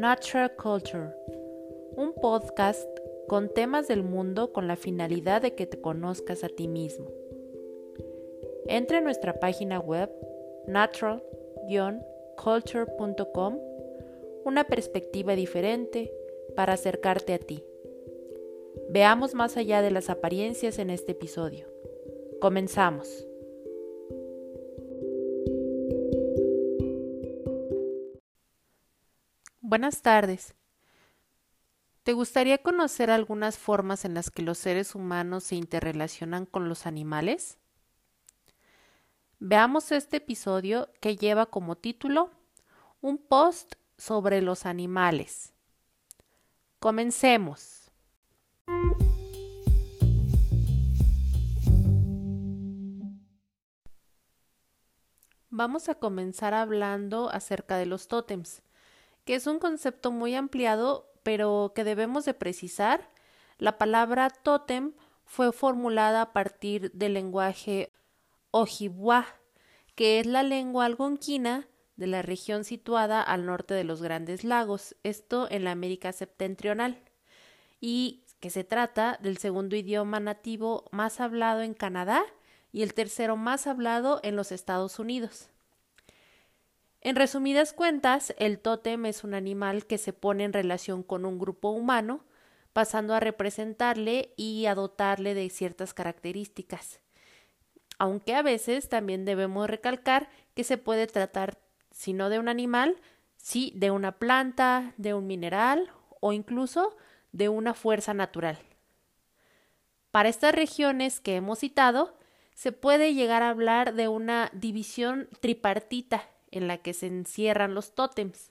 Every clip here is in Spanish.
Natural Culture, un podcast con temas del mundo con la finalidad de que te conozcas a ti mismo. Entra en nuestra página web natural-culture.com, una perspectiva diferente para acercarte a ti. Veamos más allá de las apariencias en este episodio. Comenzamos. Buenas tardes. ¿Te gustaría conocer algunas formas en las que los seres humanos se interrelacionan con los animales? Veamos este episodio que lleva como título Un post sobre los animales. Comencemos. Vamos a comenzar hablando acerca de los tótems, que es un concepto muy ampliado, pero que debemos de precisar. La palabra tótem fue formulada a partir del lenguaje Ojibwa, que es la lengua algonquina de la región situada al norte de los Grandes Lagos, esto en la América septentrional, y que se trata del segundo idioma nativo más hablado en Canadá y el tercero más hablado en los Estados Unidos. En resumidas cuentas, el tótem es un animal que se pone en relación con un grupo humano, pasando a representarle y a dotarle de ciertas características. Aunque a veces también debemos recalcar que se puede tratar, si no de un animal, sí de una planta, de un mineral o incluso de una fuerza natural. Para estas regiones que hemos citado, se puede llegar a hablar de una división tripartita en la que se encierran los tótems.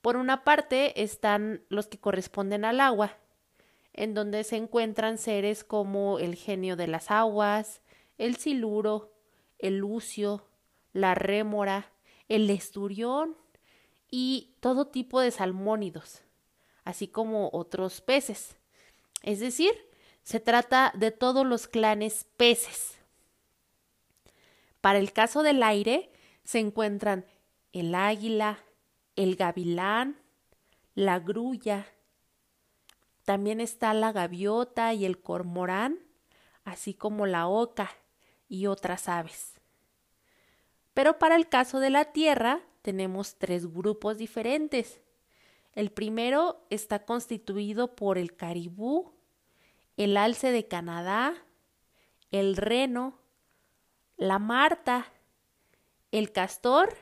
Por una parte están los que corresponden al agua, en donde se encuentran seres como el genio de las aguas, el siluro, el lucio, la rémora, el esturión y todo tipo de salmónidos así como otros peces. Es decir, se trata de todos los clanes peces. Para el caso del aire se encuentran el águila, el gavilán, la grulla, también está la gaviota y el cormorán, así como la oca y otras aves. Pero para el caso de la tierra tenemos tres grupos diferentes. El primero está constituido por el caribú, el alce de Canadá, el reno, la marta, el castor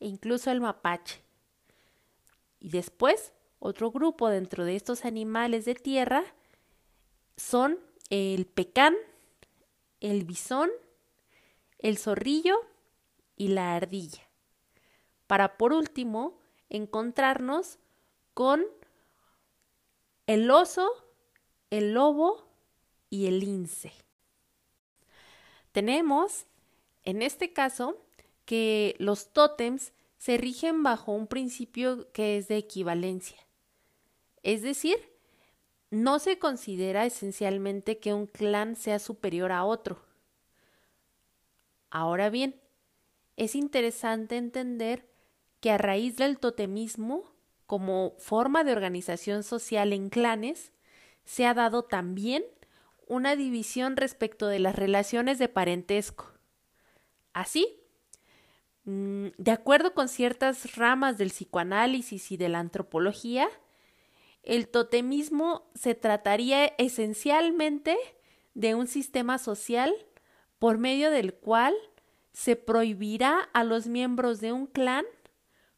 e incluso el mapache. Y después, otro grupo dentro de estos animales de tierra son el pecán, el bisón, el zorrillo y la ardilla. Para por último encontrarnos con el oso, el lobo y el lince. Tenemos, en este caso, que los tótems se rigen bajo un principio que es de equivalencia. Es decir, no se considera esencialmente que un clan sea superior a otro. Ahora bien, es interesante entender que a raíz del totemismo, como forma de organización social en clanes, se ha dado también una división respecto de las relaciones de parentesco. Así, mm, de acuerdo con ciertas ramas del psicoanálisis y de la antropología, el totemismo se trataría esencialmente de un sistema social por medio del cual se prohibirá a los miembros de un clan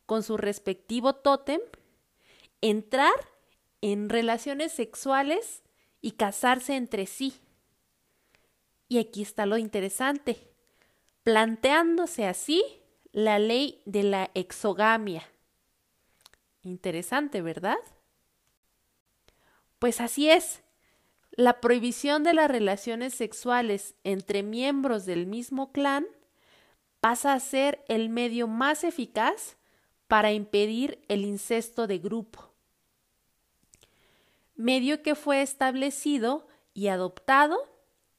con su respectivo tótem, entrar en relaciones sexuales y casarse entre sí. Y aquí está lo interesante, planteándose así la ley de la exogamia. Interesante, ¿verdad? Pues así es. La prohibición de las relaciones sexuales entre miembros del mismo clan pasa a ser el medio más eficaz para impedir el incesto de grupo, medio que fue establecido y adoptado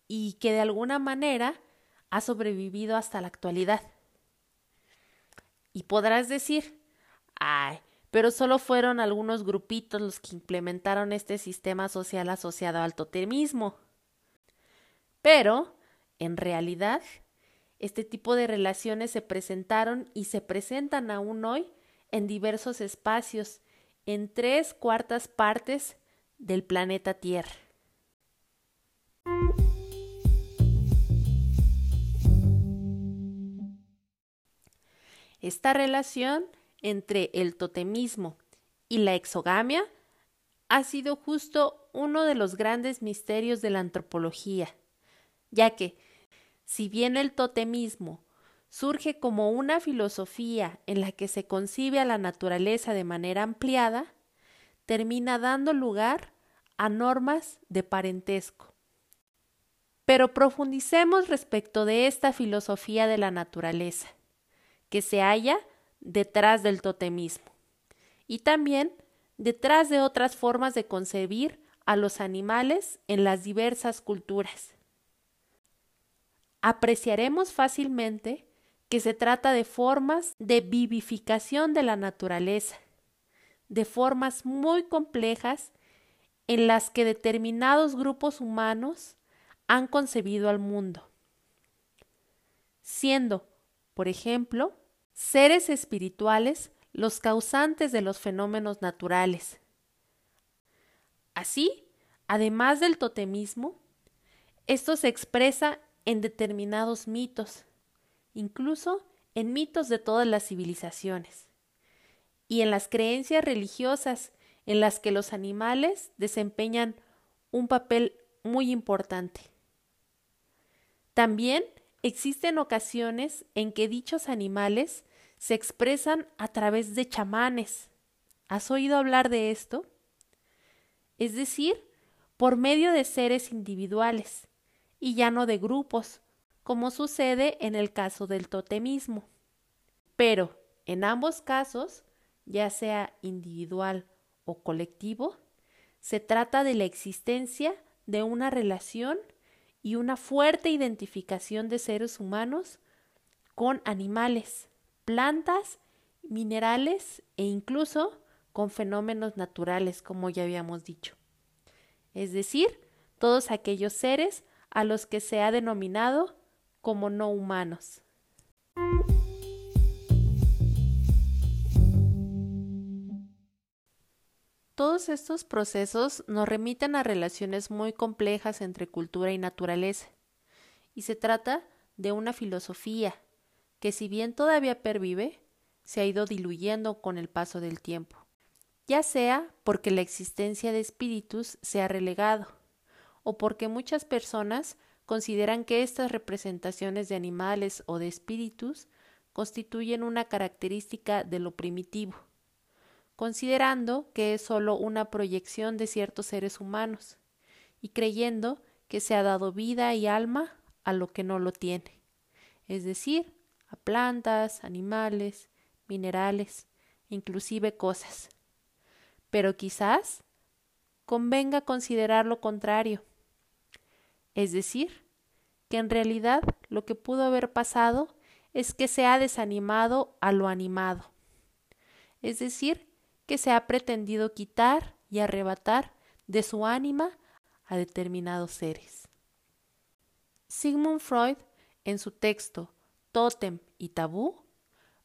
y que de alguna manera ha sobrevivido hasta la actualidad. Y podrás decir, ay, pero solo fueron algunos grupitos los que implementaron este sistema social asociado al totemismo. Pero, en realidad, este tipo de relaciones se presentaron y se presentan aún hoy en diversos espacios, en tres cuartas partes del planeta Tierra. Esta relación entre el totemismo y la exogamia ha sido justo uno de los grandes misterios de la antropología, ya que, si bien el totemismo surge como una filosofía en la que se concibe a la naturaleza de manera ampliada, termina dando lugar a normas de parentesco. Pero profundicemos respecto de esta filosofía de la naturaleza, que se halla detrás del totemismo y también detrás de otras formas de concebir a los animales en las diversas culturas. Apreciaremos fácilmente que se trata de formas de vivificación de la naturaleza, de formas muy complejas en las que determinados grupos humanos han concebido al mundo, siendo, por ejemplo, seres espirituales los causantes de los fenómenos naturales. Así, además del totemismo, esto se expresa en determinados mitos, incluso en mitos de todas las civilizaciones, y en las creencias religiosas en las que los animales desempeñan un papel muy importante. También existen ocasiones en que dichos animales se expresan a través de chamanes. ¿Has oído hablar de esto? Es decir, por medio de seres individuales y ya no de grupos, como sucede en el caso del totemismo. Pero, en ambos casos, ya sea individual o colectivo, se trata de la existencia de una relación y una fuerte identificación de seres humanos con animales, plantas, minerales e incluso con fenómenos naturales, como ya habíamos dicho. Es decir, todos aquellos seres a los que se ha denominado como no humanos. Todos estos procesos nos remiten a relaciones muy complejas entre cultura y naturaleza, y se trata de una filosofía que si bien todavía pervive, se ha ido diluyendo con el paso del tiempo, ya sea porque la existencia de espíritus se ha relegado, o porque muchas personas consideran que estas representaciones de animales o de espíritus constituyen una característica de lo primitivo, considerando que es sólo una proyección de ciertos seres humanos, y creyendo que se ha dado vida y alma a lo que no lo tiene, es decir, a plantas, animales, minerales, inclusive cosas. Pero quizás convenga considerar lo contrario, es decir, que en realidad lo que pudo haber pasado es que se ha desanimado a lo animado, es decir, que se ha pretendido quitar y arrebatar de su ánima a determinados seres. Sigmund Freud, en su texto Tótem y Tabú,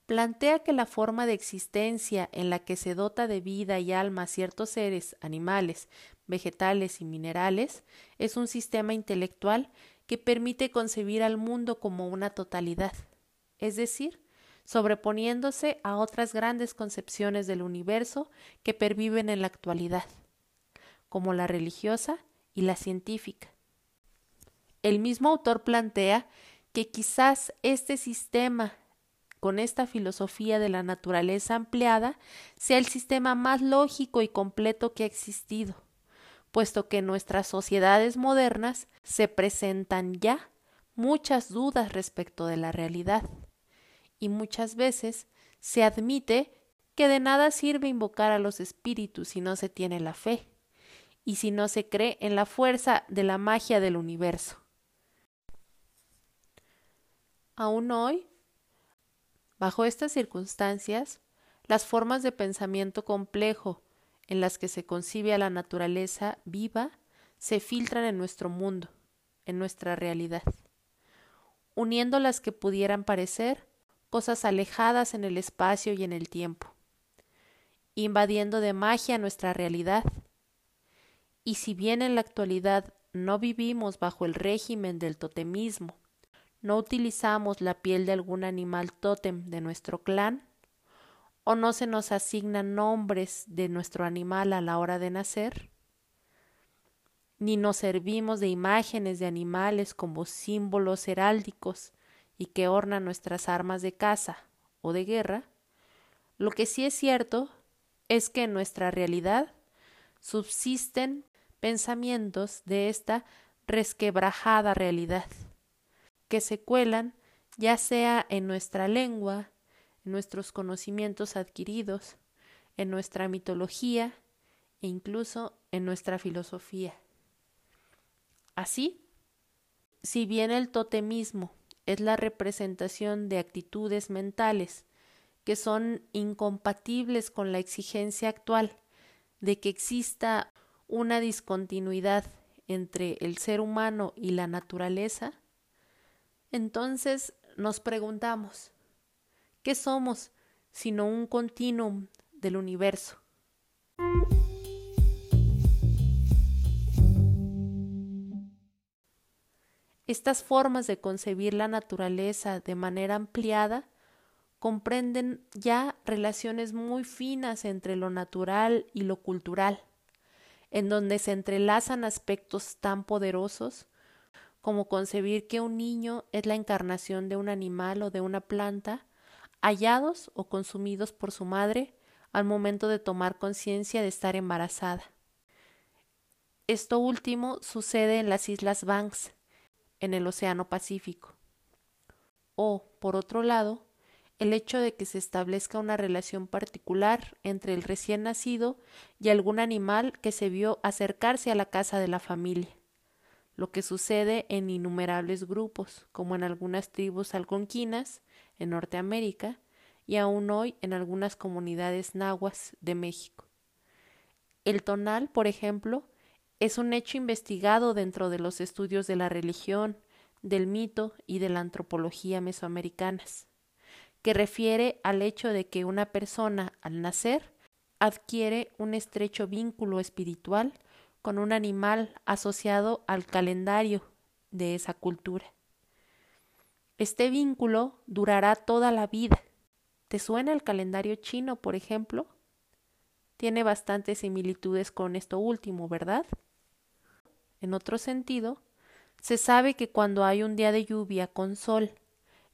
plantea que la forma de existencia en la que se dota de vida y alma a ciertos seres, animales, vegetales y minerales, es un sistema intelectual que permite concebir al mundo como una totalidad, es decir, sobreponiéndose a otras grandes concepciones del universo que perviven en la actualidad, como la religiosa y la científica. El mismo autor plantea que quizás este sistema con esta filosofía de la naturaleza ampliada sea el sistema más lógico y completo que ha existido, puesto que en nuestras sociedades modernas se presentan ya muchas dudas respecto de la realidad, y muchas veces se admite que de nada sirve invocar a los espíritus si no se tiene la fe, y si no se cree en la fuerza de la magia del universo. Aún hoy, bajo estas circunstancias, las formas de pensamiento complejo en las que se concibe a la naturaleza viva se filtran en nuestro mundo, en nuestra realidad, uniendo las que pudieran parecer cosas alejadas en el espacio y en el tiempo, invadiendo de magia nuestra realidad. Y si bien en la actualidad no vivimos bajo el régimen del totemismo, no utilizamos la piel de algún animal tótem de nuestro clan, o no se nos asignan nombres de nuestro animal a la hora de nacer, ni nos servimos de imágenes de animales como símbolos heráldicos y que ornan nuestras armas de caza o de guerra, lo que sí es cierto es que en nuestra realidad subsisten pensamientos de esta resquebrajada realidad, que se cuelan ya sea en nuestra lengua, en nuestros conocimientos adquiridos, en nuestra mitología e incluso en nuestra filosofía. Así, si bien el totemismo es la representación de actitudes mentales que son incompatibles con la exigencia actual de que exista una discontinuidad entre el ser humano y la naturaleza, entonces nos preguntamos, ¿qué somos sino un continuum del universo? Estas formas de concebir la naturaleza de manera ampliada comprenden ya relaciones muy finas entre lo natural y lo cultural, en donde se entrelazan aspectos tan poderosos como concebir que un niño es la encarnación de un animal o de una planta, hallados o consumidos por su madre al momento de tomar conciencia de estar embarazada. Esto último sucede en las Islas Banks, en el Océano Pacífico. O, por otro lado, el hecho de que se establezca una relación particular entre el recién nacido y algún animal que se vio acercarse a la casa de la familia, lo que sucede en innumerables grupos, como en algunas tribus algonquinas en Norteamérica y aún hoy en algunas comunidades nahuas de México. El tonal, por ejemplo, es un hecho investigado dentro de los estudios de la religión, del mito y de la antropología mesoamericanas, que refiere al hecho de que una persona al nacer adquiere un estrecho vínculo espiritual con un animal asociado al calendario de esa cultura. Este vínculo durará toda la vida. ¿Te suena el calendario chino, por ejemplo? Tiene bastantes similitudes con esto último, ¿verdad? En otro sentido, se sabe que cuando hay un día de lluvia con sol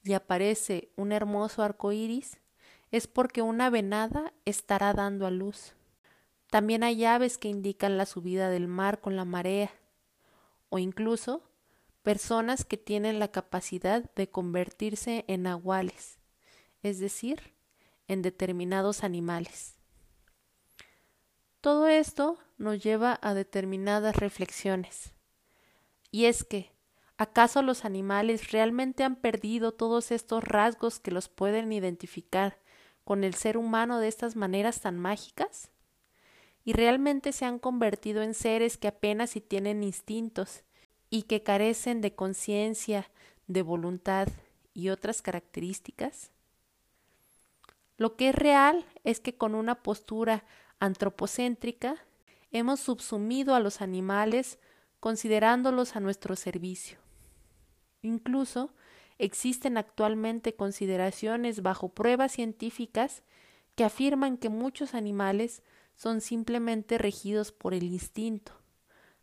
y aparece un hermoso arco iris, es porque una venada estará dando a luz. También hay aves que indican la subida del mar con la marea, o incluso personas que tienen la capacidad de convertirse en aguales, es decir, en determinados animales. Todo esto nos lleva a determinadas reflexiones. Y es que, ¿acaso los animales realmente han perdido todos estos rasgos que los pueden identificar con el ser humano de estas maneras tan mágicas? ¿Y realmente se han convertido en seres que apenas si tienen instintos y que carecen de conciencia, de voluntad y otras características? Lo que es real es que con una postura antropocéntrica, hemos subsumido a los animales considerándolos a nuestro servicio. Incluso existen actualmente consideraciones bajo pruebas científicas que afirman que muchos animales son simplemente regidos por el instinto,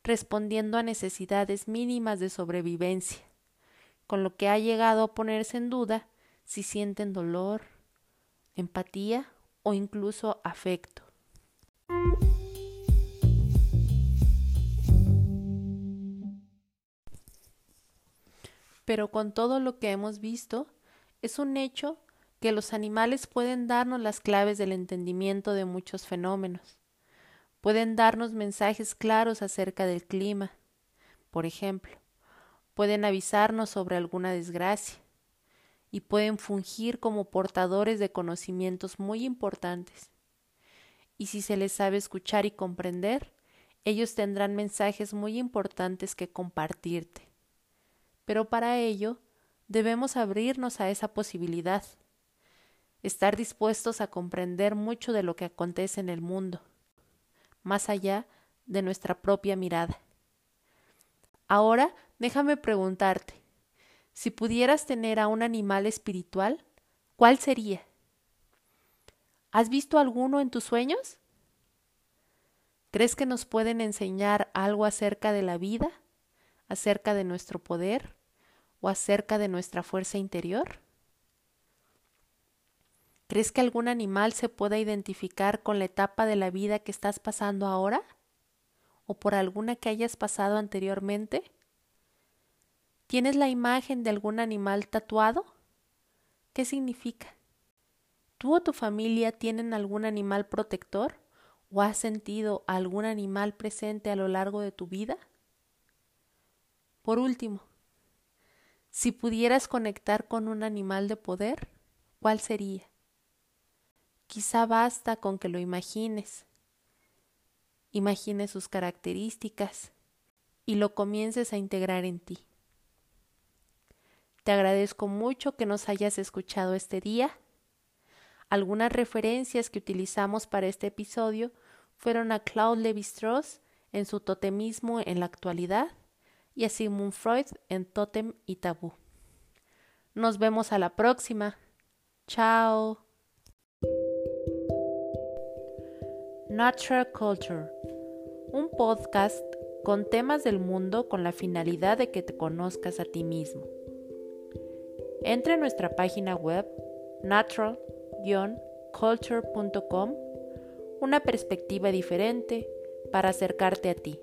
respondiendo a necesidades mínimas de sobrevivencia, con lo que ha llegado a ponerse en duda si sienten dolor, empatía o incluso afecto. Pero con todo lo que hemos visto, es un hecho que los animales pueden darnos las claves del entendimiento de muchos fenómenos. Pueden darnos mensajes claros acerca del clima, por ejemplo. Pueden avisarnos sobre alguna desgracia. y pueden fungir como portadores de conocimientos muy importantes. Y si se les sabe escuchar y comprender, ellos tendrán mensajes muy importantes que compartirte. Pero para ello debemos abrirnos a esa posibilidad, estar dispuestos a comprender mucho de lo que acontece en el mundo, más allá de nuestra propia mirada. Ahora déjame preguntarte, si pudieras tener a un animal espiritual, ¿cuál sería? ¿Has visto alguno en tus sueños? ¿Crees que nos pueden enseñar algo acerca de la vida, acerca de nuestro poder o acerca de nuestra fuerza interior? ¿Crees que algún animal se pueda identificar con la etapa de la vida que estás pasando ahora? ¿O por alguna que hayas pasado anteriormente? ¿Tienes la imagen de algún animal tatuado? ¿Qué significa? ¿Tú o tu familia tienen algún animal protector? ¿O has sentido algún animal presente a lo largo de tu vida? Por último, si pudieras conectar con un animal de poder, ¿cuál sería? Quizá basta con que lo imagines, imagines sus características y lo comiences a integrar en ti. Te agradezco mucho que nos hayas escuchado este día algunas referencias que utilizamos para este episodio fueron a Claude Lévi-Strauss en su totemismo en la actualidad y a Sigmund Freud en Totem y Tabú. Nos vemos a la próxima. Chao. Natural Culture, un podcast con temas del mundo con la finalidad de que te conozcas a ti mismo. Entra a nuestra página web natural culture.com una perspectiva diferente para acercarte a ti.